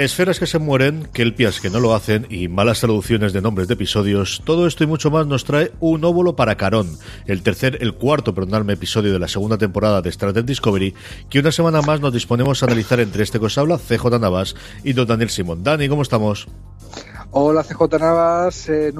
Esferas que se mueren, kelpias que no lo hacen y malas traducciones de nombres de episodios, todo esto y mucho más nos trae un óvulo para Carón, el tercer, el cuarto, perdonadme, episodio de la segunda temporada de Trek Discovery, que una semana más nos disponemos a analizar entre este que os habla, CJ Navas y don Daniel Simón. Dani, ¿cómo estamos? Hola CJ Navas, eh,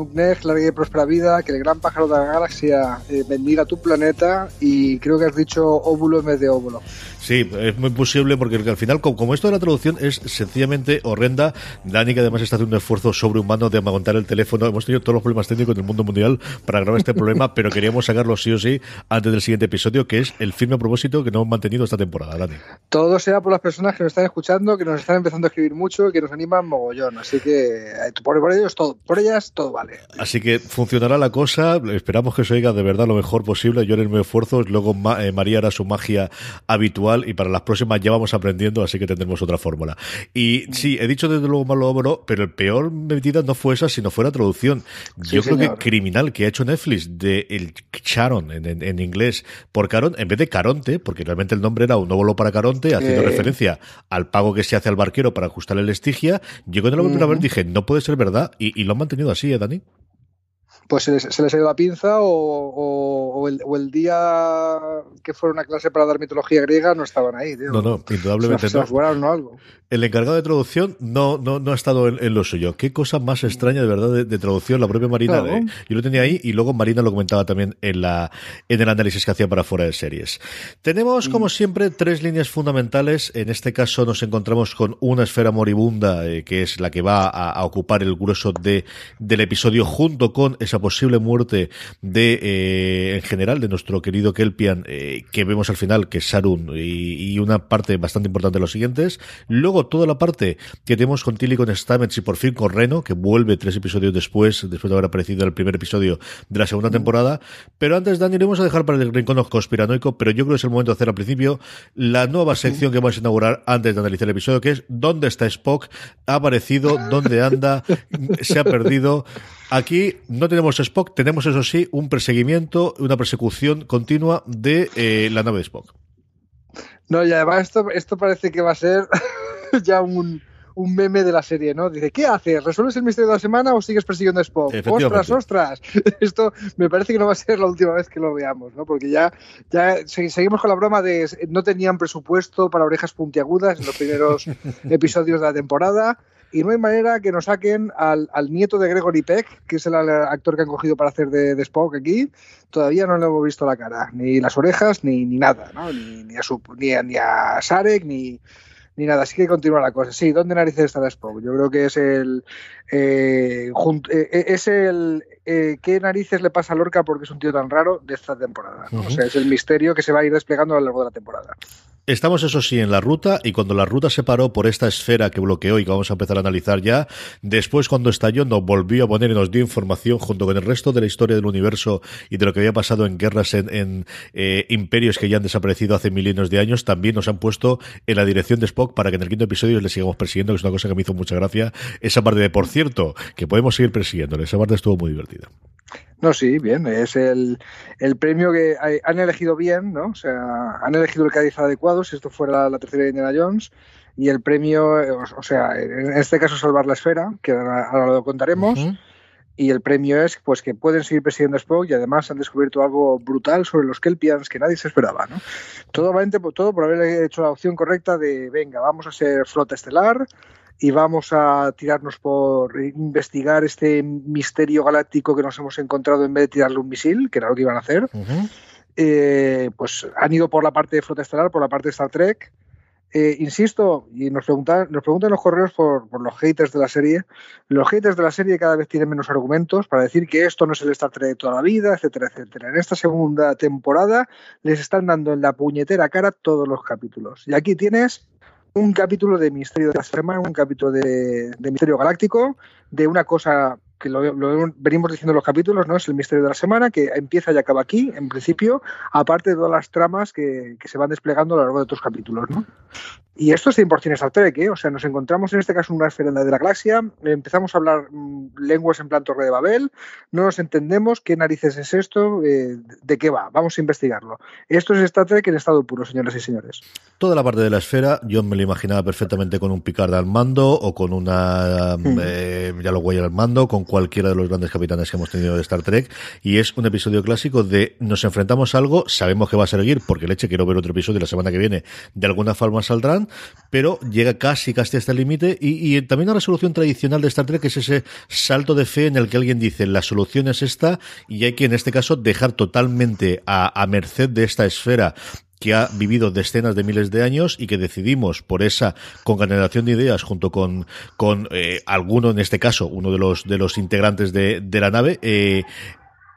larga y próspera vida, que el gran pájaro de la galaxia eh, bendiga tu planeta y creo que has dicho óvulo en vez de óvulo. Sí, es muy posible porque al final, como esto de la traducción es sencillamente horrenda, Dani que además está haciendo un esfuerzo sobrehumano de aguantar el teléfono, hemos tenido todos los problemas técnicos del mundo mundial para grabar este problema, pero queríamos sacarlo sí o sí antes del siguiente episodio, que es el firme propósito que no hemos mantenido esta temporada, Dani. Todo sea por las personas que nos están escuchando, que nos están empezando a escribir mucho y que nos animan mogollón, así que eh, por, por ellos todo, por ellas todo vale. Así que funcionará la cosa, esperamos que se oiga de verdad lo mejor posible, yo haré mi esfuerzo, luego eh, María hará su magia habitual y para las próximas ya vamos aprendiendo, así que tendremos otra fórmula. Y sí, he dicho desde luego malo obro, pero el peor medida no fue esa, sino fue la traducción. Yo creo que criminal que ha hecho Netflix de el Charon en, inglés por Caron, en vez de Caronte, porque realmente el nombre era un óvulo para Caronte, haciendo referencia al pago que se hace al barquero para ajustar el estigia. Yo cuando lo volví a ver dije, no puede ser verdad, y, lo han mantenido así, ¿eh, Dani? Pues se les, se les, ha ido la pinza o, el, día que fueron a clase para dar mitología griega no estaban ahí. Tío. No, no, indudablemente se, se no. algo el encargado de traducción no, no, no ha estado en, lo suyo. Qué cosa más extraña de verdad de, traducción. La propia Marina, yo lo tenía ahí y luego Marina lo comentaba también en, la, en el análisis que hacía para fuera de series. Tenemos, como mm. siempre, tres líneas fundamentales. En este caso nos encontramos con una esfera moribunda, eh, que es la que va a, ocupar el grueso de, del episodio junto con esa posible muerte de, eh, en general, de nuestro querido Kelpian, eh, que vemos al final, que es Sarun, y, y una parte bastante importante de los siguientes. Luego toda la parte que tenemos con Tilly, con Stamets y por fin con Reno, que vuelve tres episodios después, después de haber aparecido en el primer episodio de la segunda temporada. Pero antes, Dani, iremos a dejar para el rincón conspiranoico, pero yo creo que es el momento de hacer al principio la nueva sección que vamos a inaugurar antes de analizar el episodio, que es ¿Dónde está Spock? ¿Ha aparecido? ¿Dónde anda? ¿Se ha perdido? Aquí no tenemos Spock, tenemos eso sí un perseguimiento, una persecución continua de eh, la nave de Spock. No, y además esto, esto parece que va a ser ya un, un meme de la serie, ¿no? Dice, ¿qué haces? ¿Resuelves el misterio de la semana o sigues persiguiendo a Spock? ¡Ostras, ostras! Esto me parece que no va a ser la última vez que lo veamos, ¿no? Porque ya, ya seguimos con la broma de no tenían presupuesto para orejas puntiagudas en los primeros episodios de la temporada y no hay manera que nos saquen al, nieto de Gregory Peck, que es el actor que han cogido para hacer de, Spock aquí. Todavía no le hemos visto la cara, ni las orejas, ni, ni nada, ¿no? Ni, a, su, ni, ni a Sarek, ni ni nada, así que continúa la cosa. Sí, ¿dónde narices está Spock? Yo creo que es el. Eh, eh, eh, es el. ¿Qué narices le pasa a Lorca porque es un tío tan raro de esta temporada? O sea, es el misterio que se va a ir desplegando a lo largo de la temporada. Estamos, eso sí, en la ruta y cuando la ruta se paró por esta esfera que bloqueó y que vamos a empezar a analizar ya, después cuando estalló nos volvió a poner y nos dio información junto con el resto de la historia del universo y de lo que había pasado en guerras en, eh, imperios que ya han desaparecido hace milenios de años, también nos han puesto en la dirección de Spock para que en el quinto episodio le sigamos persiguiendo, que es una cosa que me hizo mucha gracia. Esa parte de, por cierto, que podemos seguir persiguiéndole. Esa parte estuvo muy divertida. No, sí, bien, es el, el premio que han elegido bien, ¿no? O sea, han elegido el Cádiz adecuado, si esto fuera la, tercera de Indiana Jones, y el premio, o, sea, en este caso salvar la esfera, que ahora, lo contaremos, y el premio es pues que pueden seguir persiguiendo Spock y además han descubierto algo brutal sobre los Kelpians que nadie se esperaba, ¿no? Todo, todo por haber hecho la opción correcta de, venga, vamos a ser flota estelar, y vamos a tirarnos por investigar este misterio galáctico que nos hemos encontrado en vez de tirarle un misil, que era lo que iban a hacer. Eh, pues han ido por la parte de flota estelar, por la parte de Star Trek. Eh, insisto, y nos preguntan, nos preguntan los correos por, los haters de la serie. Los haters de la serie cada vez tienen menos argumentos para decir que esto no es el Star Trek de toda la vida, etcétera, etcétera. En esta segunda temporada les están dando en la puñetera cara todos los capítulos. Y aquí tienes un capítulo de Misterio de la Semana, un capítulo de, Misterio Galáctico, de una cosa que lo, venimos diciendo en los capítulos, ¿no? Es el misterio de la semana, que empieza y acaba aquí, en principio, aparte de todas las tramas que, que se van desplegando a lo largo de otros capítulos, ¿no? Y esto es 100% Star Trek, ¿eh? O sea, nos encontramos en este caso en una esfera de la galaxia, empezamos a hablar mm, lenguas en plan Torre de Babel, no nos entendemos qué narices es esto, eh, de qué va, vamos a investigarlo. Esto es Star Trek en estado puro, señoras y señores. Toda la parte de la esfera, yo me lo imaginaba perfectamente con un Picard al mando o con una, mm, eh, ya lo huella al mando, con cualquiera de los grandes capitanes que hemos tenido de Star Trek, y es un episodio clásico de nos enfrentamos a algo, sabemos que va a seguir, porque leche, quiero ver otro episodio la semana que viene, de alguna forma saldrán, pero llega casi, casi hasta el límite. Y, también una resolución tradicional de Star Trek es ese salto de fe en el que alguien dice la solución es esta y hay que en este caso dejar totalmente a, merced de esta esfera que ha vivido decenas de miles de años y que decidimos por esa congeneración de ideas junto con, con eh, alguno, en este caso, uno de los, de los integrantes de, de la nave, eh,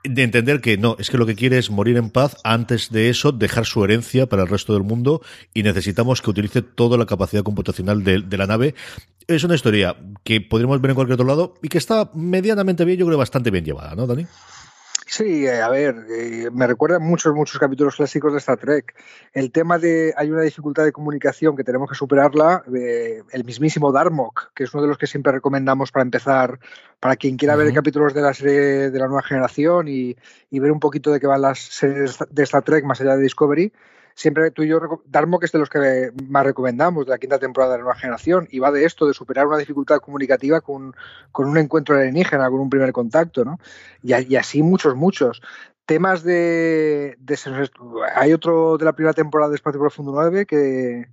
de entender que no, es que lo que quiere es morir en paz, antes de eso dejar su herencia para el resto del mundo y necesitamos que utilice toda la capacidad computacional de, de la nave. Es una historia que podríamos ver en cualquier otro lado y que está medianamente bien, yo creo bastante bien llevada, ¿no, Dani? Sí, eh, a ver, eh, me recuerda muchos, muchos capítulos clásicos de Star Trek. El tema de hay una dificultad de comunicación que tenemos que superarla, eh, el mismísimo Darmok, que es uno de los que siempre recomendamos para empezar, para quien quiera ver capítulos de la serie de la nueva generación y, y ver un poquito de qué van las series de Star Trek más allá de Discovery siempre tú y yo, Darmo, que es de los que más recomendamos de la quinta temporada de la nueva generación, y va de esto, de superar una dificultad comunicativa con, un encuentro alienígena, con un primer contacto, ¿no? Y, así muchos, muchos. Temas de, Hay otro de la primera temporada de Espacio Profundo 9 que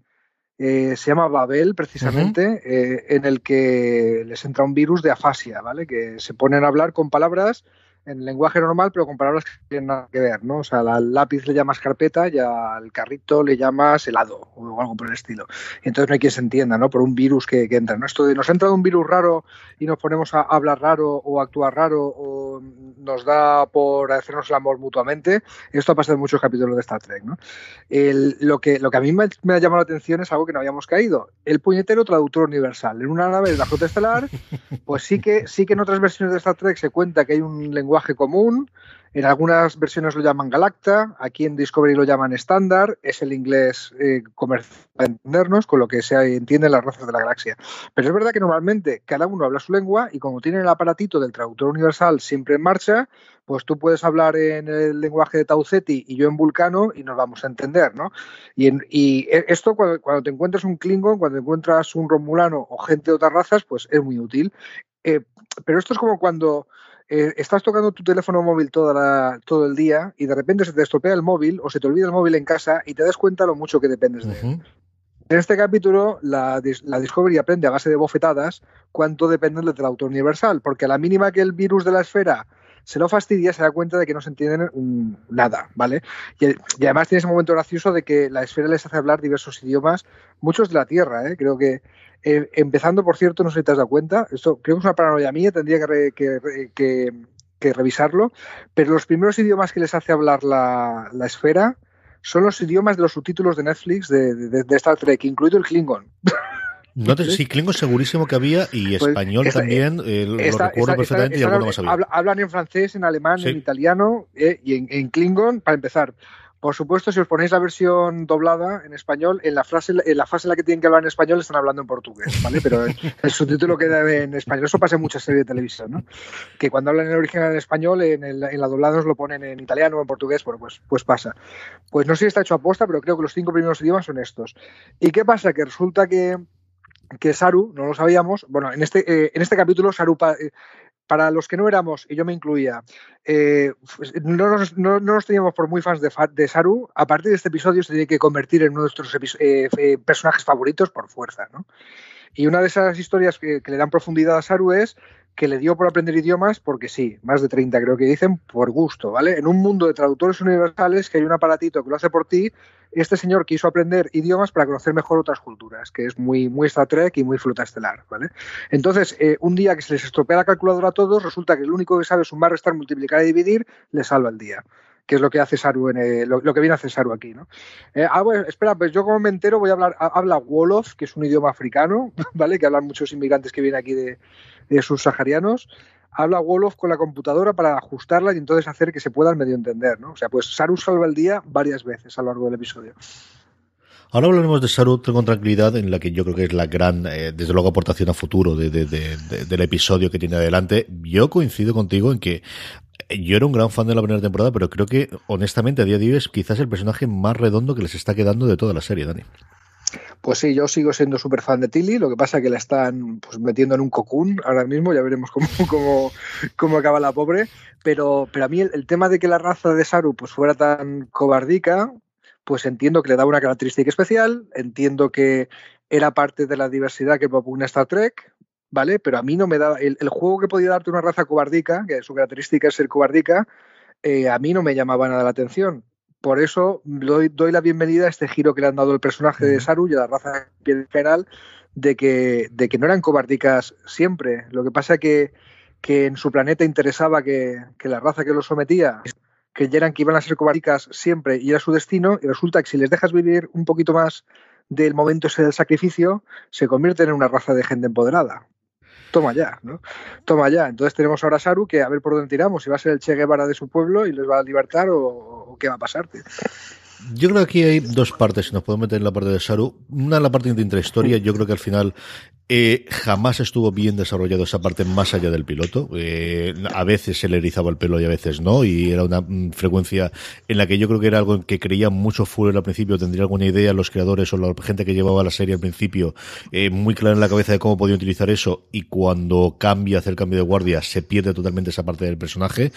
eh, se llama Babel, precisamente, eh, en el que les entra un virus de afasia, ¿vale? Que se ponen a hablar con palabras en lenguaje normal, pero con palabras que tienen nada que ver, ¿no? O sea, al lápiz le llamas carpeta y al carrito le llamas helado o algo por el estilo. Y entonces no hay quien se entienda, ¿no? Por un virus que, entra, ¿no? Esto de nos ha entrado un virus raro y nos ponemos a hablar raro o actuar raro o nos da por hacernos el amor mutuamente, esto ha pasado en muchos capítulos de Star Trek, ¿no? lo, que, lo que a mí me, ha llamado la atención es algo que no habíamos caído. El puñetero traductor universal. En una nave de la flota estelar, pues sí que, sí que en otras versiones de Star Trek se cuenta que hay un lenguaje lenguaje común. En algunas versiones lo llaman Galacta, aquí en Discovery lo llaman estándar, es el inglés eh, comercial para entendernos, con lo que se entienden las razas de la galaxia. Pero es verdad que normalmente cada uno habla su lengua y como tienen el aparatito del traductor universal siempre en marcha, pues tú puedes hablar en el lenguaje de Tauceti y yo en Vulcano y nos vamos a entender, ¿no? Y, esto cuando, te encuentras un Klingon, cuando encuentras un Romulano o gente de otras razas, pues es muy útil. Eh, pero esto es como cuando eh, estás tocando tu teléfono móvil toda todo el día y de repente se te estropea el móvil o se te olvida el móvil en casa y te das cuenta lo mucho que dependes de él. En este capítulo, la, Discovery aprende a base de bofetadas cuánto depende del autor universal, porque a la mínima que el virus de la esfera se lo fastidia, se da cuenta de que no se entienden mm, nada, ¿vale? Y, además tiene ese momento gracioso de que la esfera les hace hablar diversos idiomas, muchos de la Tierra, ¿eh? Creo que eh, empezando, por cierto, no sé si te has dado cuenta, esto creo que es una paranoia mía, tendría que, revisarlo, pero los primeros idiomas que les hace hablar la, esfera son los idiomas de los subtítulos de Netflix de, de, Star Trek, incluido el Klingon. No sí, Klingon segurísimo que había y pues español también, eh, lo recuerdo perfectamente y alguno más había. Hablan en francés, en alemán, en italiano eh, y en, en, Klingon, para empezar. Por supuesto, si os ponéis la versión doblada en español, en la frase, en la fase en la que tienen que hablar en español están hablando en portugués, ¿vale? Pero el subtítulo queda en español. Eso pasa en muchas series de televisión, ¿no? Que cuando hablan en original en español, en, el, en la doblada nos lo ponen en italiano o en portugués, bueno, pues, pues pasa. Pues no sé si está hecho a posta, pero creo que los cinco primeros idiomas son estos. ¿Y qué pasa? Que resulta que que Saru, no lo sabíamos, bueno, en este, eh, en este capítulo Saru eh, para los que no éramos, y yo me incluía, eh, pues, no, nos, teníamos por muy fans de, de, Saru, a partir de este episodio se tiene que convertir en uno de nuestros personajes favoritos por fuerza. ¿no? Y una de esas historias que, le dan profundidad a Saru es que le dio por aprender idiomas porque sí, más de 30 creo que dicen, por gusto, ¿vale? En un mundo de traductores universales que hay un aparatito que lo hace por ti este señor quiso aprender idiomas para conocer mejor otras culturas, que es muy, muy Star Trek y muy flota estelar, ¿vale? Entonces, eh, un día que se les estropea la calculadora a todos, resulta que el único que sabe sumar, restar, multiplicar y dividir, le salva el día que es lo que hace Saru en lo, que viene a hacer Saru aquí, ¿no? Eh, ah, espera, pues yo como me entero voy a hablar, habla Wolof, que es un idioma africano, ¿vale? Que hablan muchos inmigrantes que vienen aquí de, de subsaharianos habla Wolof con la computadora para ajustarla y entonces hacer que se pueda medio entender, ¿no? O sea, pues Saru salva el día varias veces a lo largo del episodio. Ahora hablaremos de Saru con tranquilidad, en la que yo creo que es la gran, eh, desde luego, aportación a futuro del episodio que tiene adelante. Yo coincido contigo en que yo era un gran fan de la primera temporada, pero creo que, honestamente, a día de hoy es quizás el personaje más redondo que les está quedando de toda la serie, Dani. Pues sí, yo sigo siendo súper fan de Tilly, lo que pasa es que la están pues, metiendo en un cocún ahora mismo, ya veremos cómo, cómo, cómo acaba la pobre, pero, pero a mí el, tema de que la raza de Saru pues, fuera tan cobardica, pues entiendo que le daba una característica especial, entiendo que era parte de la diversidad que propone Star Trek, ¿vale? Pero a mí no me daba, el, juego que podía darte una raza cobardica, que su característica es ser cobardica, eh, a mí no me llamaba nada la atención por eso doy, doy, la bienvenida a este giro que le han dado el personaje de Saru y a la raza en general de que, de que no eran cobardicas siempre. Lo que pasa que, que en su planeta interesaba que, que la raza que los sometía creyeran que iban a ser cobardicas siempre y era su destino, y resulta que si les dejas vivir un poquito más del momento ese del sacrificio, se convierten en una raza de gente empoderada toma ya, ¿no? Toma ya. Entonces tenemos ahora a Saru que a ver por dónde tiramos, si va a ser el Che Guevara de su pueblo y les va a libertar o, qué va a pasarte. Yo creo que aquí hay dos partes, si nos podemos meter en la parte de Saru. Una en la parte de intrahistoria, yo creo que al final eh, jamás estuvo bien desarrollado esa parte más allá del piloto. Eh, a veces se le erizaba el pelo y a veces no, y era una mm, frecuencia en la que yo creo que era algo que creía mucho Fuller al principio. Tendría alguna idea los creadores o la gente que llevaba la serie al principio eh, muy clara en la cabeza de cómo podía utilizar eso, y cuando cambia, hace el cambio de guardia, se pierde totalmente esa parte del personaje.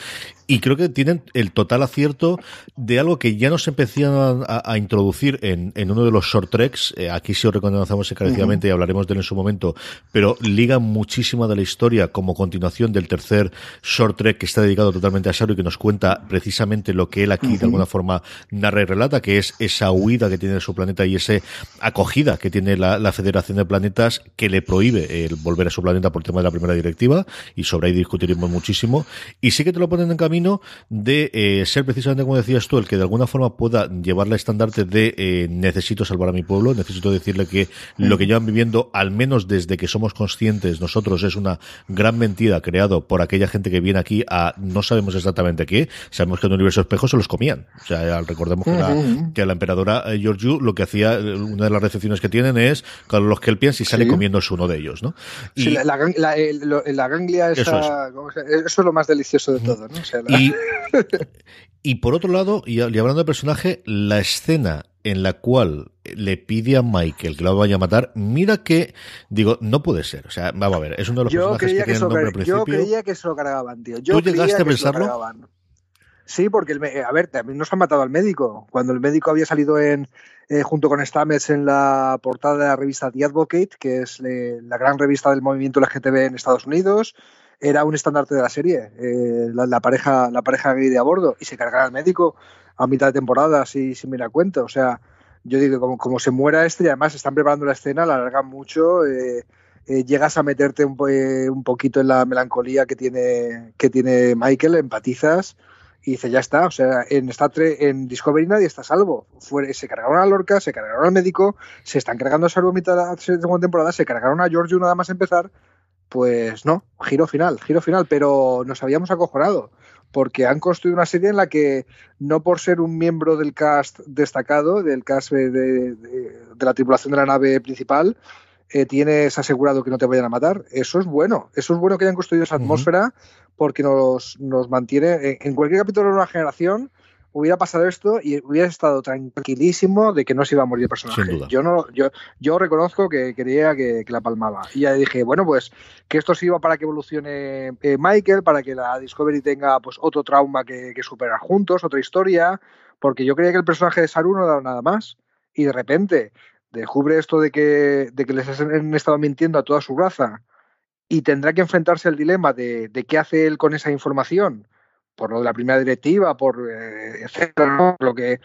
Y creo que tienen el total acierto de algo que ya nos a, introducir en, en, uno de los short treks. aquí sí os reconocemos encarecidamente y hablaremos de él en su momento pero liga muchísima de la historia como continuación del tercer short trek que está dedicado totalmente a Saru y que nos cuenta precisamente lo que él aquí de alguna forma narra y relata, que es esa huida que tiene de su planeta y esa acogida que tiene la, Federación de Planetas que le prohíbe el volver a su planeta por tema de la primera directiva y sobre ahí discutiremos muchísimo. Y sí que te lo ponen en camino de eh, ser precisamente como decías tú, el que de alguna forma pueda llevar la estandarte de eh, necesito salvar a mi pueblo, necesito decirle que lo que llevan viviendo al menos desde que somos conscientes nosotros es una gran mentira creado por aquella gente que viene aquí a no sabemos exactamente qué, sabemos que en el universo espejo se los comían. O sea, recordemos que, la, que la emperadora eh, Georgiou lo que hacía, eh, una de las recepciones que tienen es con los Kelpians y sale comiéndose uno de ellos, ¿no? Y, la, la, ganglia eso es. eso es. lo más delicioso de todo, ¿no? y, y por otro lado, y hablando de personaje, la escena en la cual le pide a Michael que lo vaya a matar, mira que, digo, no puede ser. O sea, vamos a ver, es uno de los personajes que, tiene el nombre al principio. Yo creía que se lo cargaban, tío. Yo ¿Tú llegaste a pensarlo? Sí, porque, el, a ver, también nos han matado al médico. Cuando el médico había salido en eh, junto con Stamets en la portada de la revista The Advocate, que es la gran revista del movimiento LGTB en Estados Unidos, era un estandarte de la serie, eh, la, pareja la pareja gay de a bordo, y se cargara al médico a mitad de temporada, así sin mirar cuenta. O sea, yo digo, como, como se muera este, y además están preparando la escena, la alargan mucho, eh, eh, llegas a meterte un, un, poquito en la melancolía que tiene, que tiene Michael, empatizas Y dice, ya está, o sea, en Star en Discovery nadie está salvo. se cargaron a Lorca, se cargaron al médico, se están cargando a Saru a mitad de la segunda temporada, se cargaron a Giorgio nada más empezar. Pues no, giro final, giro final, pero nos habíamos acojonado porque han construido una serie en la que no por ser un miembro del cast destacado, del cast de, la tripulación de la nave principal, eh, tienes asegurado que no te vayan a matar. Eso es bueno, eso es bueno que hayan construido esa atmósfera porque nos, nos mantiene, en cualquier capítulo de una generación, hubiera pasado esto y hubiera estado tranquilísimo de que no se iba a morir el personaje. Yo no, yo, yo reconozco que quería que, la palmaba. Y ya dije, bueno, pues que esto sirva para que evolucione eh, Michael, para que la Discovery tenga pues otro trauma que, superar juntos, otra historia, porque yo creía que el personaje de Saru no daba nada más. Y de repente descubre esto de que, de que les han estado mintiendo a toda su raza y tendrá que enfrentarse al dilema de, de qué hace él con esa información por lo de la primera directiva, por eh, etcétera, lo que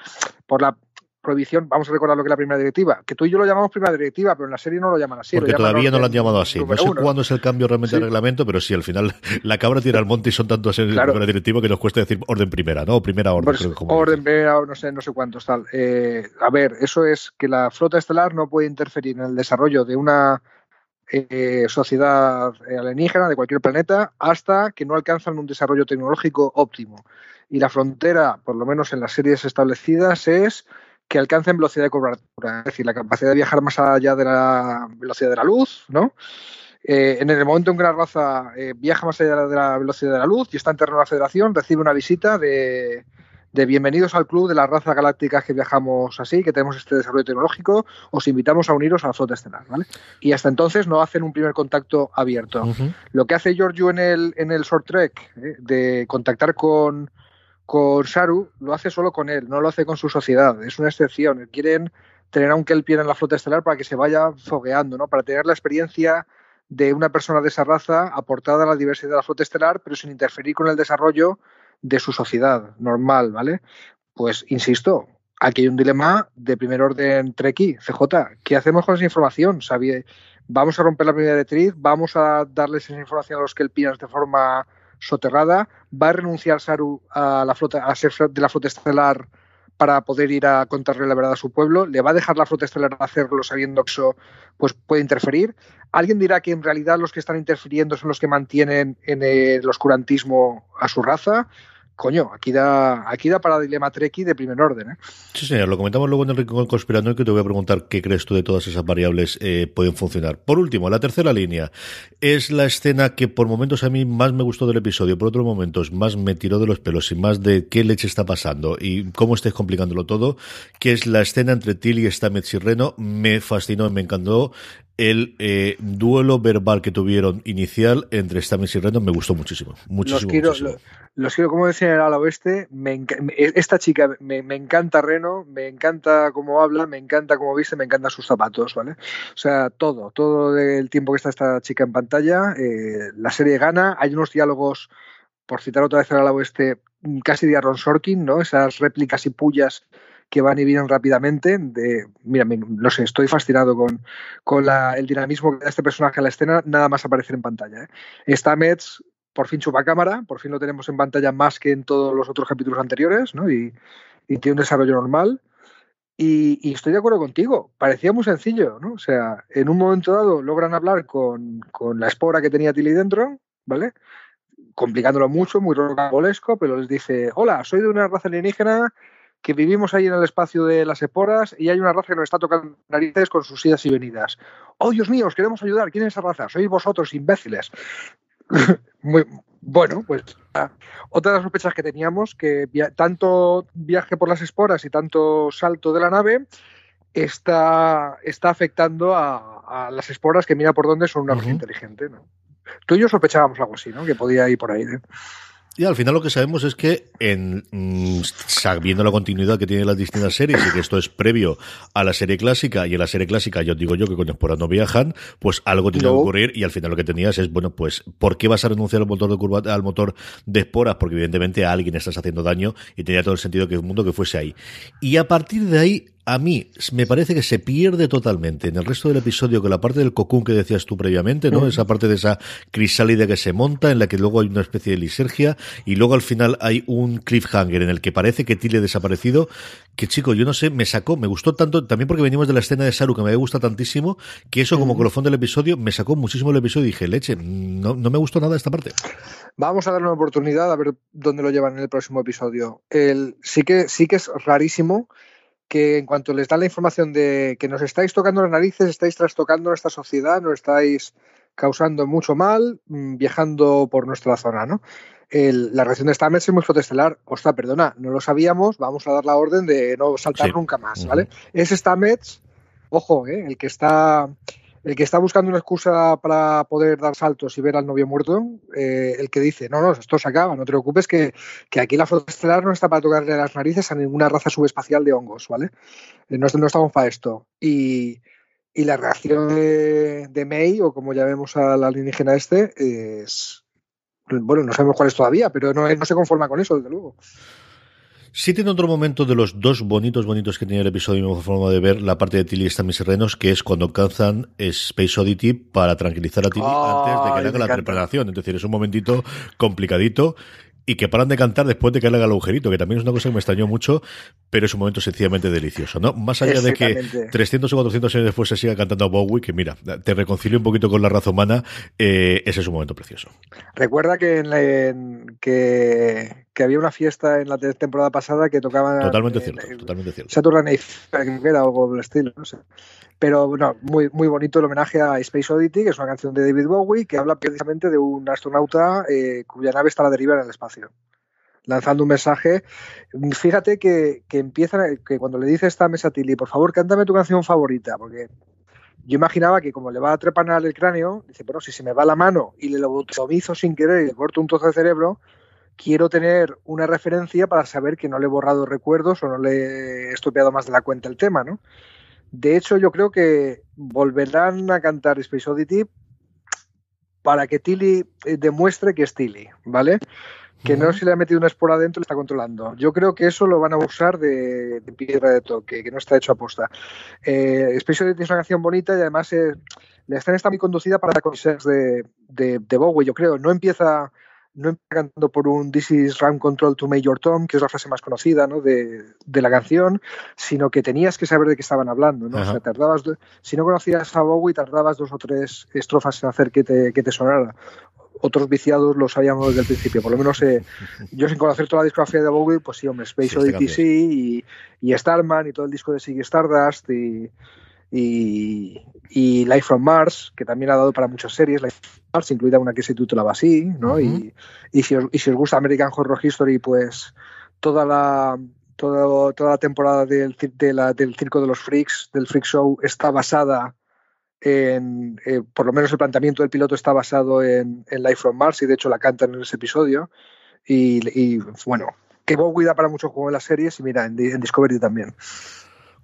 por la prohibición, vamos a recordar lo que es la primera directiva, que tú y yo lo llamamos primera directiva, pero en la serie no lo llaman así. Porque todavía no lo han llamado así. No sé cuándo es el cambio realmente de reglamento, pero sí, al final la cabra tira al monte y son tantos en claro. primera directiva que nos cuesta decir orden primera, ¿no? Primera orden. Pues, orden primera, no sé, no sé cuántos tal. Eh, a ver, eso es que la flota estelar no puede interferir en el desarrollo de una eh, sociedad alienígena de cualquier planeta hasta que no alcanzan un desarrollo tecnológico óptimo. Y la frontera, por lo menos en las series establecidas, es que alcancen velocidad de cobertura, es decir, la capacidad de viajar más allá de la velocidad de la luz, ¿no? Eh, en el momento en que la raza eh, viaja más allá de la velocidad de la luz y está en terreno de la Federación, recibe una visita de, de bienvenidos al club de las razas galácticas que viajamos así, que tenemos este desarrollo tecnológico, os invitamos a uniros a la flota estelar, ¿vale? Y hasta entonces no hacen un primer contacto abierto. Lo que hace Giorgio en el, en el short trek, ¿eh? de contactar con, con Saru, lo hace solo con él, no lo hace con su sociedad, es una excepción. Quieren tener a un Kelpier en la flota estelar para que se vaya fogueando, ¿no? Para tener la experiencia de una persona de esa raza aportada a la diversidad de la flota estelar, pero sin interferir con el desarrollo de su sociedad normal, ¿vale? Pues insisto, aquí hay un dilema de primer orden Treki, CJ. ¿Qué hacemos con esa información? ¿Vamos a romper la primera directriz? ¿Vamos a darles esa información a los Kelpians de forma soterrada? ¿Va a renunciar Saru a la flota, a ser de la flota estelar para poder ir a contarle la verdad a su pueblo? ¿Le va a dejar la flota estelar hacerlo sabiendo que eso pues, puede interferir? ¿Alguien dirá que en realidad los que están interfiriendo son los que mantienen en el oscurantismo a su raza? Coño, aquí da, aquí da para dilema treki de primer orden. ¿eh? Sí, señor, lo comentamos luego en el Rincón Conspirando que te voy a preguntar qué crees tú de todas esas variables eh, pueden funcionar. Por último, la tercera línea es la escena que por momentos a mí más me gustó del episodio, por otros momentos más me tiró de los pelos y más de qué leche está pasando y cómo estés complicándolo todo, que es la escena entre Tilly y Stamets y. Me fascinó, me encantó el eh, duelo verbal que tuvieron inicial entre Stamets y Reno me gustó muchísimo. muchísimo los quiero, muchísimo. los quiero como decía en el ala oeste, me, esta chica me, me, encanta Reno, me encanta cómo habla, me encanta cómo viste, me encantan sus zapatos, ¿vale? O sea, todo, todo el tiempo que está esta chica en pantalla, eh, la serie gana, hay unos diálogos, por citar otra vez el ala oeste, casi de Aaron Sorkin, ¿no? Esas réplicas y pullas que van y vienen rápidamente. De, mira, no sé, estoy fascinado con, con el dinamismo que da este personaje a la escena, nada más aparecer en pantalla. ¿eh? Está Mets, por fin chupa cámara, por fin lo tenemos en pantalla más que en todos los otros capítulos anteriores, ¿no? Y, tiene un desarrollo normal. Y, estoy de acuerdo contigo, parecía muy sencillo, ¿no? O sea, en un momento dado logran hablar con, con la espora que tenía Tilly dentro, ¿vale? Complicándolo mucho, muy rocambolesco, pero les dice, hola, soy de una raza alienígena que vivimos ahí en el espacio de las esporas y hay una raza que nos está tocando narices con sus idas y venidas. ¡Oh, Dios mío, os queremos ayudar! ¿Quién es esa raza? Sois vosotros, imbéciles. Muy, bueno, pues ah, otra de las sospechas que teníamos, que tanto viaje por las esporas y tanto salto de la nave está, está afectando a, las esporas que mira por dónde son una raza inteligente. ¿no? Tú y yo sospechábamos algo así, ¿no? que podía ir por ahí. ¿eh? Y al final lo que sabemos es que, en, mm, sabiendo la continuidad que tienen las distintas series y que esto es previo a la serie clásica, y en la serie clásica yo digo yo que con esporas no viajan, pues algo tiene que ocurrir y al final lo que tenías es, bueno, pues, ¿por qué vas a renunciar al motor de curva, al motor de esporas? Porque evidentemente a alguien estás haciendo daño y tenía todo el sentido que el mundo que fuese ahí. Y a partir de ahí a mí me parece que se pierde totalmente en el resto del episodio con la parte del cocún que decías tú previamente, ¿no? Esa parte de esa crisálida que se monta, en la que luego hay una especie de lisergia, y luego al final hay un cliffhanger en el que parece que Tilly ha desaparecido, que chico, yo no sé, me sacó, me gustó tanto, también porque venimos de la escena de Saru que me gusta tantísimo, que eso como colofón del episodio me sacó muchísimo el episodio y dije, leche, no, no me gustó nada esta parte. Vamos a darle una oportunidad a ver dónde lo llevan en el próximo episodio. El, sí, que, sí que es rarísimo que en cuanto les dan la información de que nos estáis tocando las narices, estáis trastocando nuestra sociedad, nos estáis causando mucho mal, mm, viajando por nuestra zona, ¿no? la reacción de Stamets es muy protestelar. Ostras, perdona, no lo sabíamos, vamos a dar la orden de no saltar nunca más, ¿vale? Es Stamets, ojo, ¿eh? el que está el que está buscando una excusa para poder dar saltos y ver al novio muerto, eh, el que dice, no, no, esto se acaba, no te preocupes que, aquí la flota estelar no está para tocarle las narices a ninguna raza subespacial de hongos, ¿vale? Eh, no, no, estamos para esto. Y, la reacción de, de, May, o como llamemos al alienígena este, es... Bueno, no sabemos cuál es todavía, pero no, no se conforma con eso, desde luego. Sí tiene otro momento de los dos bonitos, bonitos que tenía el episodio, me forma de ver la parte de Tilly y mis renos, que es cuando alcanzan Space Oddity para tranquilizar a Tilly antes de que le haga la preparación. Es decir, es un momentito complicadito y que paran de cantar después de que le haga el agujerito, que también es una cosa que me extrañó mucho, pero es un momento sencillamente delicioso, ¿no? Más allá de que 300 o 400 años después se siga cantando a Bowie, que mira, te reconcilio un poquito con la raza humana, eh, ese es un momento precioso. Recuerda que, en, que, que, había una fiesta en la temporada pasada que tocaban... Totalmente cierto, totalmente cierto. Saturday Night era algo del estilo, no sé. Pero bueno, muy, muy bonito el homenaje a Space Oddity, que es una canción de David Bowie, que habla precisamente de un astronauta eh, cuya nave está a la deriva en el espacio lanzando un mensaje. Fíjate que, que empiezan, que cuando le dice esta mesa a Tilly, por favor, cántame tu canción favorita, porque yo imaginaba que como le va a trepanar el cráneo, dice, bueno, si se me va la mano y le lobotomizo sin querer y le corto un trozo de cerebro, quiero tener una referencia para saber que no le he borrado recuerdos o no le he estropeado más de la cuenta el tema, ¿no? De hecho, yo creo que volverán a cantar Space Oddity para que Tilly eh, demuestre que es Tilly, ¿vale? Que no se le ha metido una espora adentro y lo está controlando. Yo creo que eso lo van a usar de, piedra de toque, que no está hecho a posta. Eh, Space Oddity es una canción bonita y además eh, la escena está muy conducida para cosas de, de, de Bowie, yo creo. No empieza no cantando por un This is Round Control to Major Tom, que es la frase más conocida ¿no? de, la canción, sino que tenías que saber de qué estaban hablando. ¿no? O sea, tardabas, si no conocías a Bowie, tardabas dos o tres estrofas en hacer que te, que te sonara. Otros viciados lo sabíamos desde el principio, por lo menos eh, yo sin conocer toda la discografía de Bowie, pues sí, hombre, Space sí, y, y, Starman y todo el disco de Siggy Stardust y, y, y Life from Mars, que también ha dado para muchas series, Life incluida una que se titulaba así, ¿no? y, y, si os, y, si os, gusta American Horror History, pues toda la, toda, toda la temporada del, de la, del Circo de los Freaks, del Freak Show, está basada en, eh, por lo menos el planteamiento del piloto está basado en, en, Life from Mars y de hecho la cantan en ese episodio. Y, y bueno, que Bowie da para mucho juego en las series y mira, en, en Discovery también.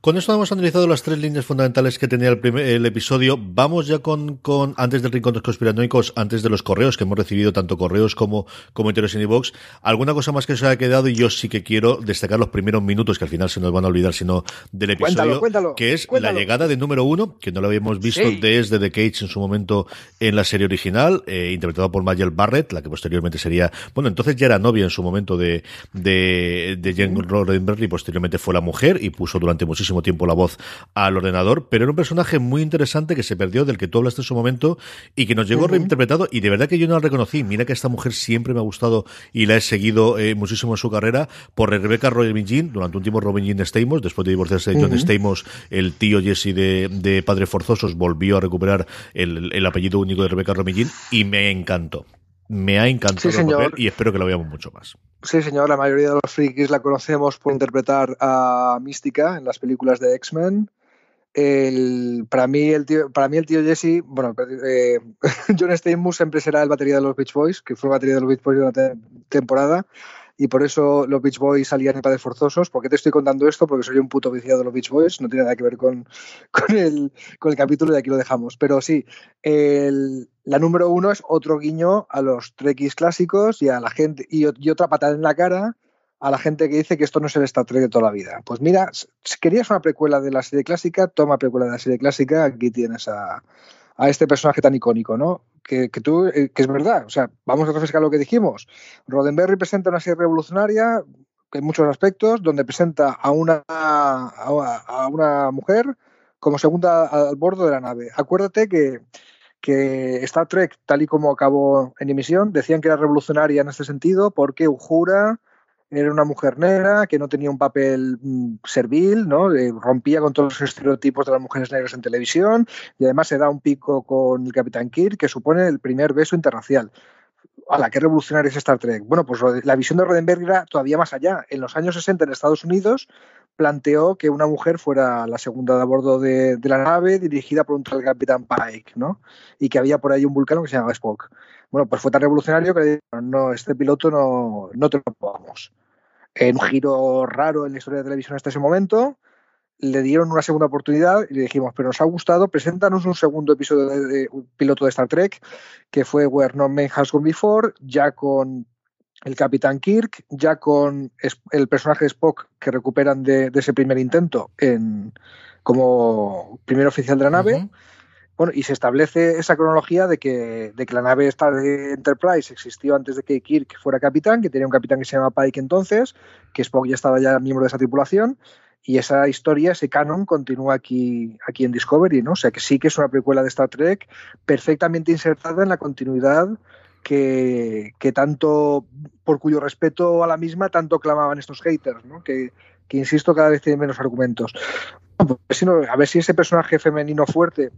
Con esto hemos analizado las tres líneas fundamentales que tenía el, primer, el episodio. Vamos ya con, con, antes del rincón de los conspiranoicos, antes de los correos, que hemos recibido tanto correos como comentarios en iVoox. Alguna cosa más que se haya quedado y yo sí que quiero destacar los primeros minutos, que al final se nos van a olvidar, sino del episodio, que es la llegada de número uno, que no lo habíamos visto desde The Cage en su momento en la serie original, eh, interpretada por Mayel Barrett, la que posteriormente sería, bueno, entonces ya era novia en su momento de, de, de Jane Roddenberry, posteriormente fue la mujer y puso durante muchísimo tiempo la voz al ordenador, pero era un personaje muy interesante que se perdió, del que tú hablaste en su momento y que nos llegó reinterpretado y de verdad que yo no la reconocí. Mira que esta mujer siempre me ha gustado y la he seguido eh, muchísimo en su carrera por Rebecca Robin Jean, durante un tiempo Robin Jean Stamos, después de divorciarse de John Stamos, el tío Jesse de, de Padres Forzosos volvió a recuperar el, el apellido único de Rebecca Robin Jean y me encantó. Me ha encantado sí, el y espero que lo veamos mucho más. Sí, señor, la mayoría de los frikis la conocemos por interpretar a Mística en las películas de X-Men. El, para, mí, el tío, para mí el tío Jesse, bueno, eh, John Stamos siempre será el batería de los Beach Boys, que fue batería de los Beach Boys durante la temporada y por eso los Beach Boys salían en padres forzosos. ¿Por qué te estoy contando esto? Porque soy un puto viciado de los Beach Boys, no tiene nada que ver con, con, el, con el capítulo y aquí lo dejamos. Pero sí, el, la número uno es otro guiño a los Trekkies clásicos y a la gente, y, y otra patada en la cara a la gente que dice que esto no es el Star Trek de toda la vida. Pues mira, si querías una precuela de la serie clásica, toma precuela de la serie clásica, aquí tienes a, este personaje tan icónico, ¿no? Que, tú, eh, que es verdad, o sea, vamos a refrescar lo que dijimos. Roddenberry presenta una serie revolucionaria en muchos aspectos, donde presenta a una, a una mujer como segunda al bordo de la nave. Acuérdate que, que Star Trek, tal y como acabó en emisión, decían que era revolucionaria en este sentido porque Uhura era una mujer negra que no tenía un papel mm, servil, ¿no? Eh, rompía con todos los estereotipos de las mujeres negras en televisión y además se da un pico con el Capitán Kirk que supone el primer beso interracial. A la que revolucionaria es Star Trek. Bueno, pues la visión de Roddenberry era todavía más allá. En los años 60 en Estados Unidos planteó que una mujer fuera la segunda de a bordo de, la nave dirigida por un tal Capitán Pike, ¿no? Y que había por ahí un vulcano que se llamaba Spock. Bueno, pues fue tan revolucionario que le dijeron, no, este piloto no, no te lo podamos. En un giro raro en la historia de televisión hasta ese momento, le dieron una segunda oportunidad y le dijimos, pero nos ha gustado, preséntanos un segundo episodio de, piloto de Star Trek, que fue Where No Man Has Gone Before, ya con el Capitán Kirk, ya con el personaje de Spock que recuperan de, ese primer intento en, como primer oficial de la nave. Bueno, y se establece esa cronología de que, de que la nave Star Enterprise existió antes de que Kirk fuera capitán, que tenía un capitán que se llama Pike entonces, que Spock ya estaba ya miembro de esa tripulación, y esa historia, ese canon, continúa aquí, aquí en Discovery, ¿no? O sea que sí que es una precuela de Star Trek perfectamente insertada en la continuidad que, tanto, por cuyo respeto a la misma, tanto clamaban estos haters, ¿no? Que, que insisto, cada vez tienen menos argumentos. Pues, a ver si ese personaje femenino fuerte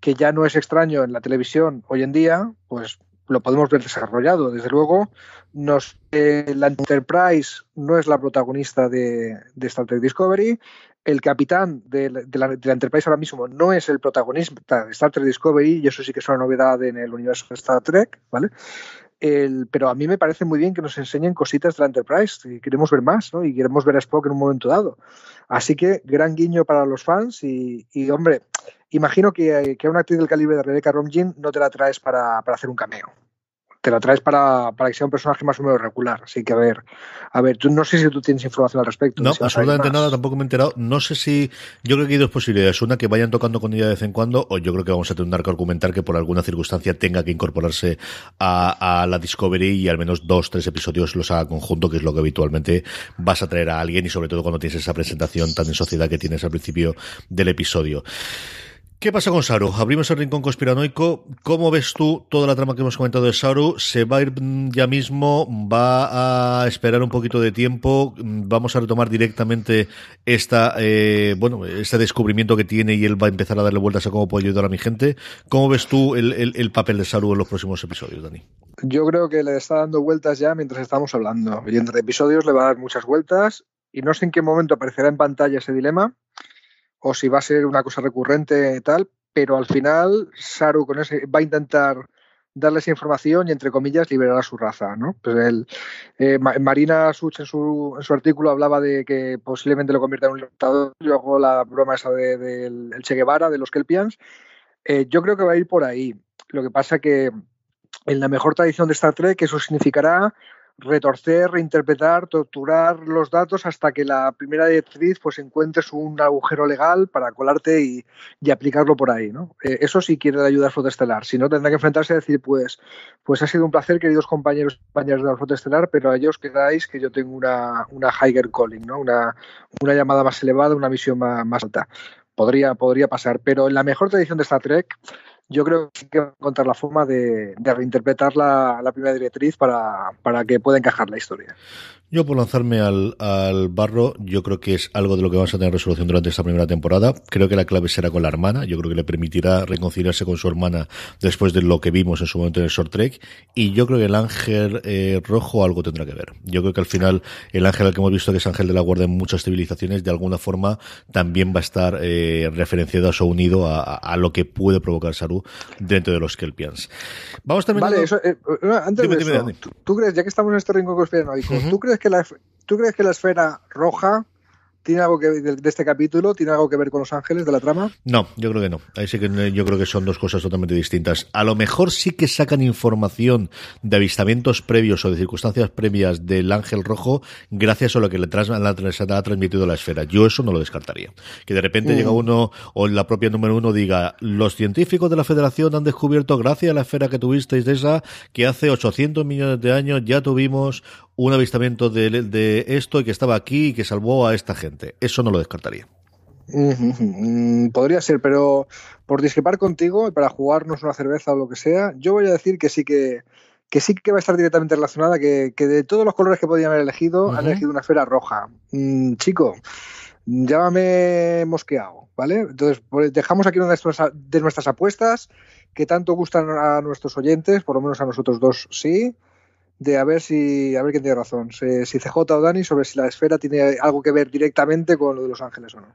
que ya no es extraño en la televisión hoy en día, pues lo podemos ver desarrollado. Desde luego, nos, eh, la Enterprise no es la protagonista de, Star Trek Discovery. El capitán de la, Enterprise ahora mismo no es el protagonista de Star Trek Discovery, y eso sí que es una novedad en el universo de Star Trek, ¿vale? pero a mí me parece muy bien que nos enseñen cositas de la Enterprise y queremos ver más, ¿no? Y queremos ver a Spock en un momento dado. Así que gran guiño para los fans y hombre, imagino que, que, a una actriz del calibre de Rebecca Romijn no te la traes para, hacer un cameo. Te la traes para, que sea un personaje más o menos regular. Así que a ver, a ver, tú no sé si tú tienes información al respecto. No, absolutamente nada, tampoco me he enterado. No sé si, yo creo que hay dos posibilidades. Una, que vayan tocando con ella de vez en cuando, o yo creo que vamos a tener que argumentar que por alguna circunstancia tenga que incorporarse a, a la Discovery y al menos dos, tres episodios los haga conjunto, que es lo que habitualmente vas a traer a alguien y sobre todo cuando tienes esa presentación tan en sociedad que tienes al principio del episodio. ¿Qué pasa con Saru? Abrimos el rincón conspiranoico. ¿Cómo ves tú toda la trama que hemos comentado de Saru? ¿Se va a ir ya mismo? ¿Va a esperar un poquito de tiempo? ¿Vamos a retomar directamente esta, eh, bueno, este descubrimiento que tiene y él va a empezar a darle vueltas a cómo puede ayudar a mi gente? ¿Cómo ves tú el, papel de Saru en los próximos episodios, Dani? Yo creo que le está dando vueltas ya mientras estamos hablando. Y entre episodios le va a dar muchas vueltas y no sé en qué momento aparecerá en pantalla ese dilema o si va a ser una cosa recurrente tal, pero al final Saru va a intentar darles información y entre comillas liberar a su raza, ¿no? Pues el, eh, Marina Such en su, en su artículo hablaba de que posiblemente lo convierta en un libertador, luego la broma esa del de, Che Guevara, de los Kelpians, eh, yo creo que va a ir por ahí. Lo que pasa que en la mejor tradición de Star Trek eso significará retorcer, reinterpretar, torturar los datos hasta que la primera directriz pues encuentres un agujero legal para colarte y, aplicarlo por ahí, ¿no? Eh, eso sí quiere ayudar a Flota Estelar, si no tendrá que enfrentarse a decir pues, pues ha sido un placer queridos compañeros y de la Flota Estelar, pero a ellos quedáis que yo tengo una, una higher calling, ¿no? Una, una llamada más elevada, una misión más, más alta. Podría, podría pasar, pero en la mejor tradición de Star Trek yo creo que hay que encontrar la forma de, reinterpretar la, primera directriz para, para que pueda encajar la historia. Yo por lanzarme al, barro, yo creo que es algo de lo que vamos a tener resolución durante esta primera temporada. Creo que la clave será con la hermana. Yo creo que le permitirá reconciliarse con su hermana después de lo que vimos en su momento en el short trek. Y yo creo que el ángel eh, rojo algo tendrá que ver. Yo creo que al final el ángel al que hemos visto que es ángel de la guardia en muchas civilizaciones, de alguna forma también va a estar eh, referenciado o unido a, a, lo que puede provocar Saru dentro de los Kelpians. Vamos también Vale, eso, eh, antes de eso, ¿tú, crees, ya que estamos en este rincón conspiranoico, ¿tú crees que la, ¿tú crees que la esfera roja ¿Tiene algo que de, de, este capítulo? ¿Tiene algo que ver con Los Ángeles de la trama? No, yo creo que no. Ahí sí que yo creo que son dos cosas totalmente distintas. A lo mejor sí que sacan información de avistamientos previos o de circunstancias previas del Ángel Rojo gracias a lo que le la, la, ha transmitido la esfera. Yo eso no lo descartaría. Que de repente mm. llega uno o la propia número uno diga los científicos de la Federación han descubierto gracias a la esfera que tuvisteis de esa que hace 800 millones de años ya tuvimos un avistamiento de, de esto y que estaba aquí y que salvó a esta gente. Eso no lo descartaría. Podría ser, pero por discrepar contigo y para jugarnos una cerveza o lo que sea, yo voy a decir que sí que, que sí que va a estar directamente relacionada, que, que de todos los colores que podían haber elegido, uh -huh. han elegido una esfera roja. Mm, chico, llámame mosqueado, ¿vale? Entonces, pues dejamos aquí una de nuestras apuestas que tanto gustan a nuestros oyentes, por lo menos a nosotros dos sí, de a ver si a ver quién tiene razón, si, CJ o Dani sobre si la esfera tiene algo que ver directamente con lo de Los Ángeles o no.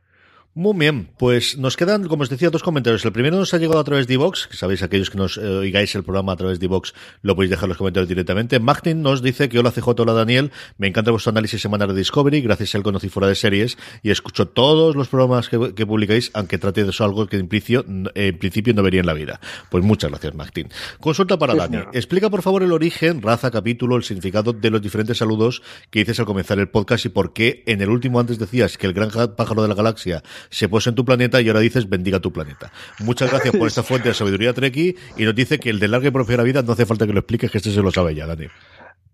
Muy bien, pues nos quedan, como os decía, dos comentarios. El primero nos ha llegado a través de iVox, que sabéis, aquellos que nos eh, oigáis el programa a través de iVox, lo podéis dejar los comentarios directamente. Martin nos dice que hola CJ, hola Daniel, me encanta vuestro análisis semanal de Discovery, gracias a él conocí fuera de series y escucho todos los programas que, que publicáis, aunque trate de eso algo que en principio, en principio no vería en la vida. Pues muchas gracias, Martin. Consulta para Dani. Explica por favor el origen, raza, capítulo, el significado de los diferentes saludos que dices al comenzar el podcast y por qué en el último antes decías que el gran pájaro de la galaxia se puso en tu planeta y ahora dices bendiga tu planeta. Muchas gracias por esta fuente de sabiduría Treki y nos dice que el de larga y próspera vida no hace falta que lo expliques, que este se lo sabe ya, Dani.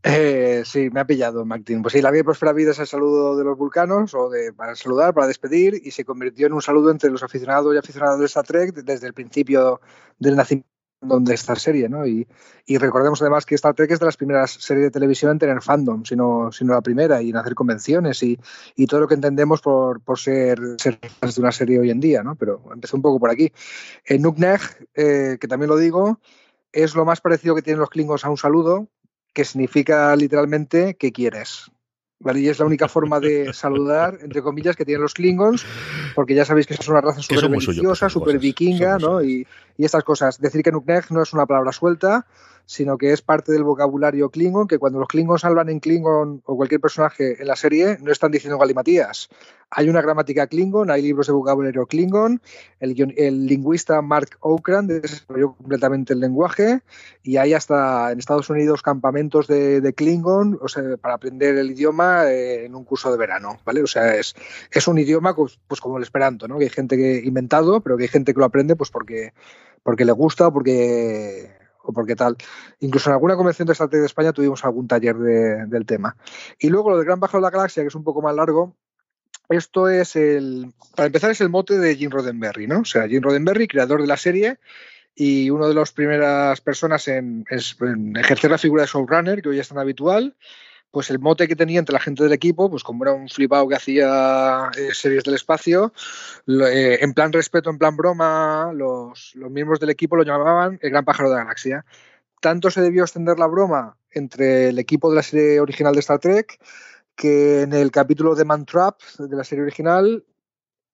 Eh, sí, me ha pillado, Martín. Pues sí, la vida y próspera vida es el saludo de los vulcanos, o de para saludar, para despedir, y se convirtió en un saludo entre los aficionados y aficionados de Star Trek desde el principio del nacimiento de esta serie, ¿no? Y, y, recordemos además que Star Trek es de las primeras series de televisión en tener fandom, sino, sino la primera, y en hacer convenciones y, y todo lo que entendemos por, por ser, ser de una serie hoy en día, ¿no? Pero empezó un poco por aquí. En Nukneg, eh, que también lo digo, es lo más parecido que tienen los klingons a un saludo, que significa literalmente que quieres. ¿Vale? Y es la única forma de saludar, entre comillas, que tienen los Klingons, porque ya sabéis que es una raza súper religiosa, súper vikinga, ¿no? Y, y, estas cosas. Decir que Nukneg no es una palabra suelta, sino que es parte del vocabulario Klingon, que cuando los Klingons hablan en Klingon o cualquier personaje en la serie, no están diciendo galimatías. Hay una gramática Klingon, hay libros de vocabulario Klingon, el, lingüista Mark Okrand desarrolló completamente el lenguaje y hay hasta en Estados Unidos campamentos de, Klingon o sea, para aprender el idioma eh, en un curso de verano, ¿vale? O sea, es, es un idioma pues, pues como el esperanto, ¿no? Que hay gente que inventado, pero que hay gente que lo aprende pues porque, porque le gusta porque o porque tal. Incluso en alguna convención de Star Trek de España tuvimos algún taller de, del tema. Y luego lo del Gran Bajo de la Galaxia, que es un poco más largo, esto es el, para empezar, es el mote de Jim Roddenberry, ¿no? O sea, Jim Roddenberry, creador de la serie y una de las primeras personas en, en ejercer la figura de showrunner, que hoy es tan habitual, pues el mote que tenía entre la gente del equipo, pues como era un flipado que hacía eh, series del espacio, eh, en plan respeto, en plan broma, los, los, miembros del equipo lo llamaban el gran pájaro de la galaxia. Tanto se debió extender la broma entre el equipo de la serie original de Star Trek que en el capítulo de Man Trap de la serie original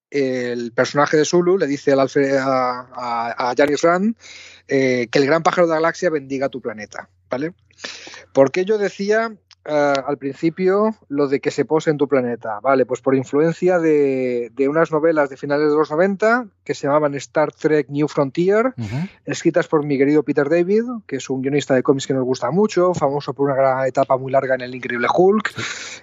el personaje de Zulu le dice al a, a, Rand eh, que el gran pájaro de la galaxia bendiga tu planeta, ¿vale? Porque yo decía uh, al principio lo de que se pose en tu planeta. Vale, pues por influencia de, de, unas novelas de finales de los 90 que se llamaban Star Trek New Frontier, uh -huh. escritas por mi querido Peter David, que es un guionista de cómics que nos gusta mucho, famoso por una gran etapa muy larga en El Increíble Hulk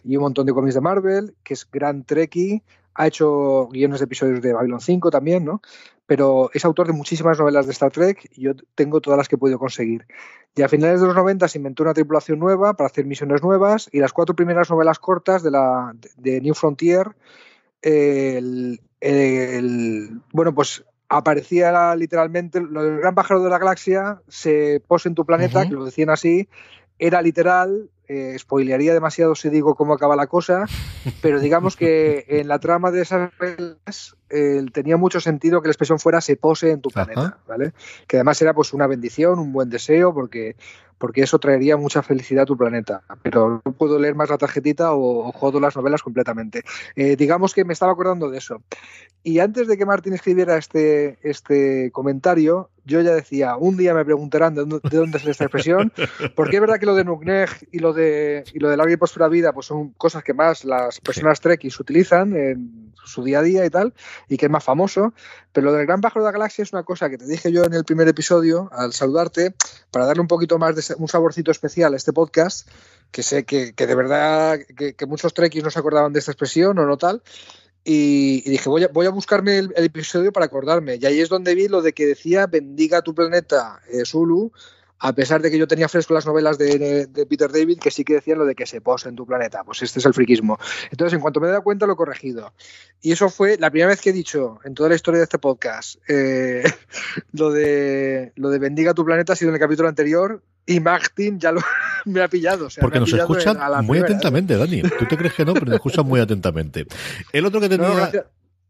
y un montón de cómics de Marvel, que es gran Trekkie, ha hecho guiones de episodios de Babylon 5 también, ¿no? Pero es autor de muchísimas novelas de Star Trek y yo tengo todas las que he podido conseguir. Y a finales de los 90 se inventó una tripulación nueva para hacer misiones nuevas y las cuatro primeras novelas cortas de, la, de New Frontier, el, el, bueno, pues aparecía literalmente lo del gran pájaro de la galaxia se pose en tu planeta, uh -huh. que lo decían así, era literal, eh, spoilearía demasiado si digo cómo acaba la cosa, pero digamos que en la trama de esas novelas tenía mucho sentido que la expresión fuera se pose en tu planeta, ¿vale? Que además era pues una bendición, un buen deseo, porque porque eso traería mucha felicidad a tu planeta. Pero no puedo leer más la tarjetita o, jodo las novelas completamente. Eh, digamos que me estaba acordando de eso. Y antes de que Martín escribiera este, este comentario, yo ya decía, un día me preguntarán de dónde, de dónde es esta expresión, porque es verdad que lo de Nukneg y lo de, y lo de larga y próspera vida pues son cosas que más las personas trekkies utilizan en su día a día y tal, y que es más famoso, pero lo del Gran Pájaro de la Galaxia es una cosa que te dije yo en el primer episodio, al saludarte, para darle un poquito más de un saborcito especial a este podcast, que sé que, de verdad que, muchos trekkies no se acordaban de esta expresión o no tal, y, dije, voy a, buscarme el, episodio para acordarme. Y ahí es donde vi lo de que decía, bendiga tu planeta, eh, Zulu, a pesar de que yo tenía fresco las novelas de, Peter David, que sí que decían lo de que se pose en tu planeta. Pues este es el friquismo. Entonces, en cuanto me he dado cuenta, lo he corregido. Y eso fue la primera vez que he dicho en toda la historia de este podcast eh, lo, de, lo de bendiga tu planeta ha sido en el capítulo anterior y Martin ya lo, me ha pillado. Porque nos escuchan muy atentamente, Dani. Tú te crees que no, pero nos escuchan muy atentamente. El otro que tenía...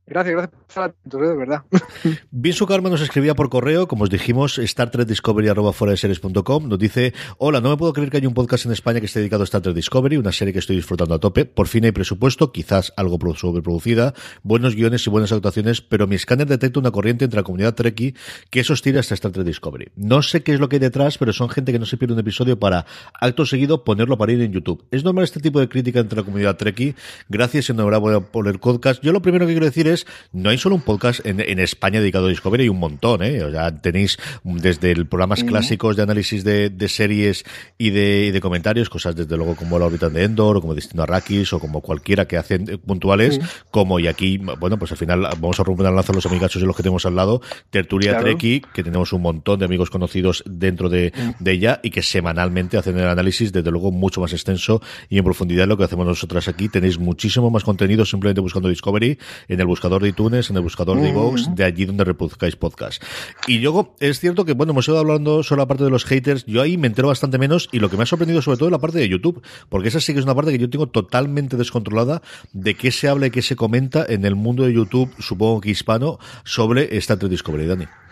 Gracias, gracias por la atención, de verdad. Vinsu Karma nos escribía por correo, como os dijimos, Star Trek Discovery Nos dice: Hola, no me puedo creer que haya un podcast en España que esté dedicado a Star Trek Discovery, una serie que estoy disfrutando a tope. Por fin hay presupuesto, quizás algo sobreproducida, buenos guiones y buenas actuaciones, pero mi escáner detecta una corriente entre la comunidad Trekkie que hostil hasta Star Trek Discovery. No sé qué es lo que hay detrás, pero son gente que no se pierde un episodio para, acto seguido, ponerlo para ir en YouTube. ¿Es normal este tipo de crítica entre la comunidad Trekkie? Gracias, enhorabuena por el podcast. Yo lo primero que quiero decir es no hay solo un podcast en, España dedicado a Discovery, hay un montón, ¿eh? O sea, tenéis desde el programas clásicos de análisis de, series y de, comentarios, cosas desde luego como La órbita de Endor, o como Destino Arrakis, o como cualquiera que hacen eh, puntuales, como y aquí, bueno, pues al final vamos a romper el lanza los amigachos de los que tenemos al lado, Tertulia Treki, que tenemos un montón de amigos conocidos dentro de, de, ella y que semanalmente hacen el análisis, desde luego mucho más extenso y en profundidad de lo que hacemos nosotras aquí. Tenéis muchísimo más contenido simplemente buscando Discovery en el buscador de iTunes, en el buscador de iVoox, de allí donde reproduzcáis podcast. Y luego, es cierto que, bueno, hemos ido hablando sobre la parte de los haters, yo ahí me entero bastante menos y lo que me ha sorprendido sobre todo es la parte de YouTube, porque esa sí que es una parte que yo tengo totalmente descontrolada de qué se habla y qué se comenta en el mundo de YouTube, supongo que hispano, sobre esta Discovery, Dani.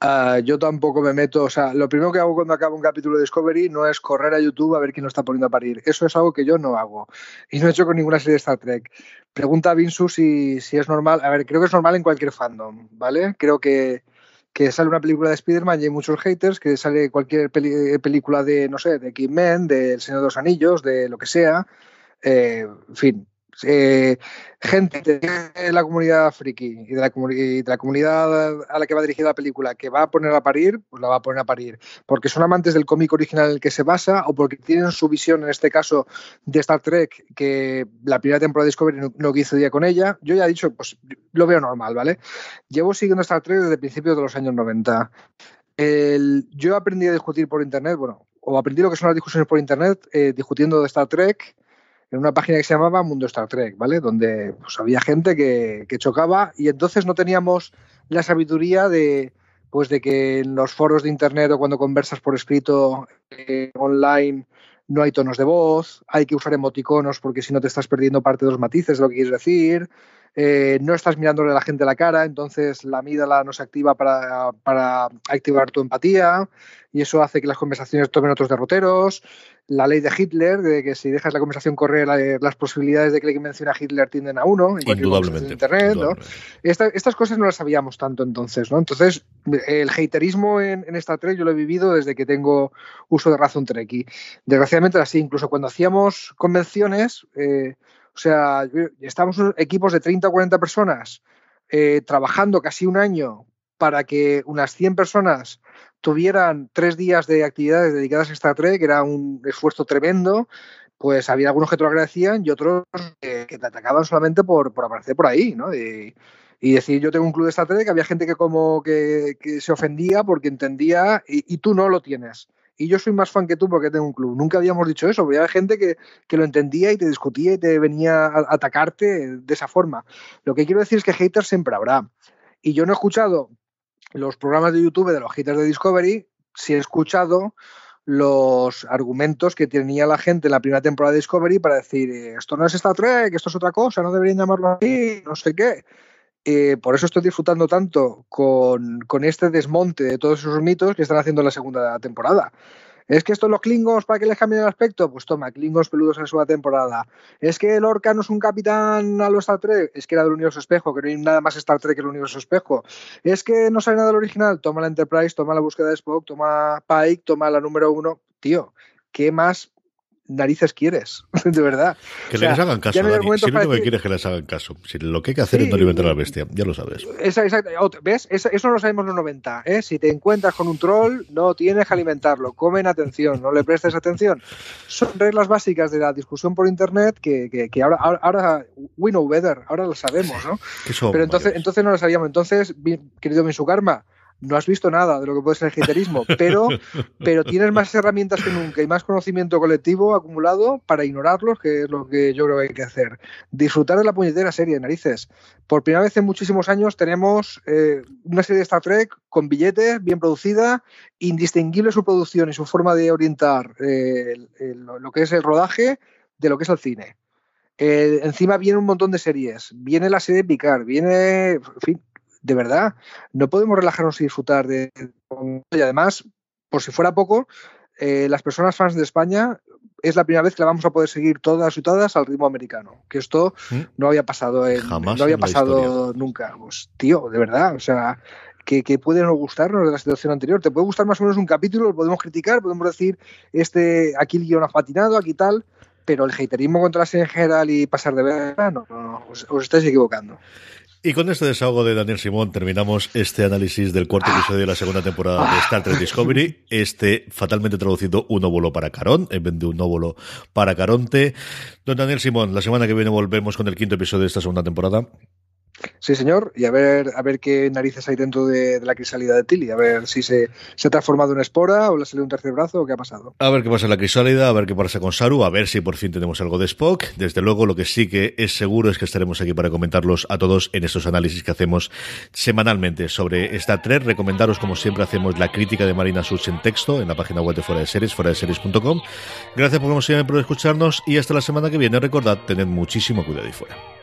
Ah, yo tampoco me meto, o sea, lo primero que hago cuando acabo un capítulo de Discovery no es correr a YouTube a ver quién lo está poniendo a parir. Eso es algo que yo no hago. Y no he hecho con ninguna serie de Star Trek. Pregunta a Vinsu si, es normal. A ver, creo que es normal en cualquier fandom, ¿vale? Creo que, que sale una película de Spider-Man y hay muchos haters, que sale cualquier película de, no sé, de X-Men, de El Señor de los Anillos, de lo que sea. Eh, en fin, eh, gente de la comunidad friki y de la, comunidad a la que va dirigida la película que va a poner a parir, pues la va a poner a parir. Porque son amantes del cómic original en el que se basa o porque tienen su visión, en este caso, de Star Trek, que la primera temporada de Discovery no, no día con ella. Yo ya he dicho, pues lo veo normal, ¿vale? Llevo siguiendo Star Trek desde principios de los años 90. yo aprendí a discutir por internet, bueno, o aprendí lo que son las discusiones por internet, eh, discutiendo de Star Trek en una página que se llamaba Mundo Star Trek, ¿vale? Donde pues, había gente que, chocaba y entonces no teníamos la sabiduría de, pues, de que en los foros de internet o cuando conversas por escrito eh, online no hay tonos de voz, hay que usar emoticonos porque si no te estás perdiendo parte de los matices de lo que quieres decir, eh, no estás mirándole a la gente a la cara, entonces la amígdala no se activa para, para, activar tu empatía y eso hace que las conversaciones tomen otros derroteros. La ley de Hitler, de que si dejas la conversación correr, las posibilidades de que le menciona a Hitler tienden a uno, en Indudablemente. Internet. ¿no? estas cosas no las sabíamos tanto entonces. ¿no? Entonces, el haterismo en, en esta Trek yo lo he vivido desde que tengo uso de razón Trek. desgraciadamente, así, incluso cuando hacíamos convenciones, eh, o sea, estamos equipos de 30 o 40 personas eh, trabajando casi un año para que unas 100 personas tuvieran tres días de actividades dedicadas a Star Trek, que era un esfuerzo tremendo, pues había algunos que te lo agradecían y otros que, te atacaban solamente por, aparecer por ahí, ¿no? Y, decir, yo tengo un club de Star Trek, había gente que como que, se ofendía porque entendía y, tú no lo tienes y yo soy más fan que tú porque tengo un club. Nunca habíamos dicho eso, había gente que, lo entendía y te discutía y te venía a atacarte de esa forma. Lo que quiero decir es que haters siempre habrá. Y yo no he escuchado los programas de YouTube de los haters de Discovery, si he escuchado los argumentos que tenía la gente en la primera temporada de Discovery para decir esto no es Star Trek, esto es otra cosa, no deberían llamarlo así, no sé qué. Eh, por eso estoy disfrutando tanto con, con, este desmonte de todos esos mitos que están haciendo en la segunda temporada. ¿Es que estos los Klingons para que les cambien el aspecto? Pues toma, Klingons peludos en la segunda temporada. ¿Es que el Orca no es un capitán a los Star Trek? Es que era del universo espejo, que no hay nada más Star Trek que el universo espejo. ¿Es que no sabe nada del original? Toma la Enterprise, toma la búsqueda de Spock, toma Pike, toma la número uno. Tío, ¿qué más narices quieres? de verdad. Que les hagan caso, Dani. Si lo que quieres que les hagan caso. Si lo que hay que hacer es no alimentar a la bestia, ya lo sabes. ¿Ves? Eso no lo sabemos en los 90. ¿eh? Si te encuentras con un troll, no tienes que alimentarlo. Comen atención, no le prestes atención. Son reglas básicas de la discusión por internet que, que, ahora, ahora, we know better, ahora lo sabemos, ¿no? Pero entonces, entonces no lo sabíamos. Entonces, querido Karma no has visto nada de lo que puede ser el haterismo, pero, pero tienes más herramientas que nunca y más conocimiento colectivo acumulado para ignorarlos, que es lo que yo creo que hay que hacer. Disfrutar de la puñetera serie, de narices. Por primera vez en muchísimos años tenemos eh, una serie de Star Trek con billetes, bien producida, indistinguible su producción y su forma de orientar eh, lo que es el rodaje de lo que es el cine. Eh, encima viene un montón de series. Viene la serie de Picard, viene, en fin, de verdad, no podemos relajarnos y disfrutar de... Y además, por si fuera poco, eh, las personas fans de España es la primera vez que la vamos a poder seguir todas y todas al ritmo americano. Que esto ¿Mm? no había pasado en, no había pasado nunca. Pues, tío, de verdad, o sea, que, que, puede no gustarnos de la situación anterior. Te puede gustar más o menos un capítulo, lo podemos criticar, podemos decir, este, aquí el guion ha patinado, aquí tal, pero el haterismo contra la serie en general y pasar de ver, no, no, os estáis equivocando. Y con este desahogo de Daniel Simón terminamos este análisis del cuarto episodio de la segunda temporada de Star Trek Discovery. Este fatalmente traducido un óvulo para Carón, en vez de un óvulo para Caronte. Don Daniel Simón, la semana que viene volvemos con el quinto episodio de esta segunda temporada. Sí, señor, y a ver, a ver qué narices hay dentro de, la crisálida de Tilly, a ver si se, se, ha transformado en espora o le salido un tercer brazo o qué ha pasado. A ver qué pasa en la crisálida, a ver qué pasa con Saru, a ver si por fin tenemos algo de Spock. Desde luego, lo que sí que es seguro es que estaremos aquí para comentarlos a todos en estos análisis que hacemos semanalmente sobre esta 3. Recomendaros, como siempre, hacemos la crítica de Marina Such en texto en la página web de Fuera de Series, fuera de series.com. Gracias por, como siempre, por escucharnos y hasta la semana que viene. Recordad, tened muchísimo cuidado y fuera.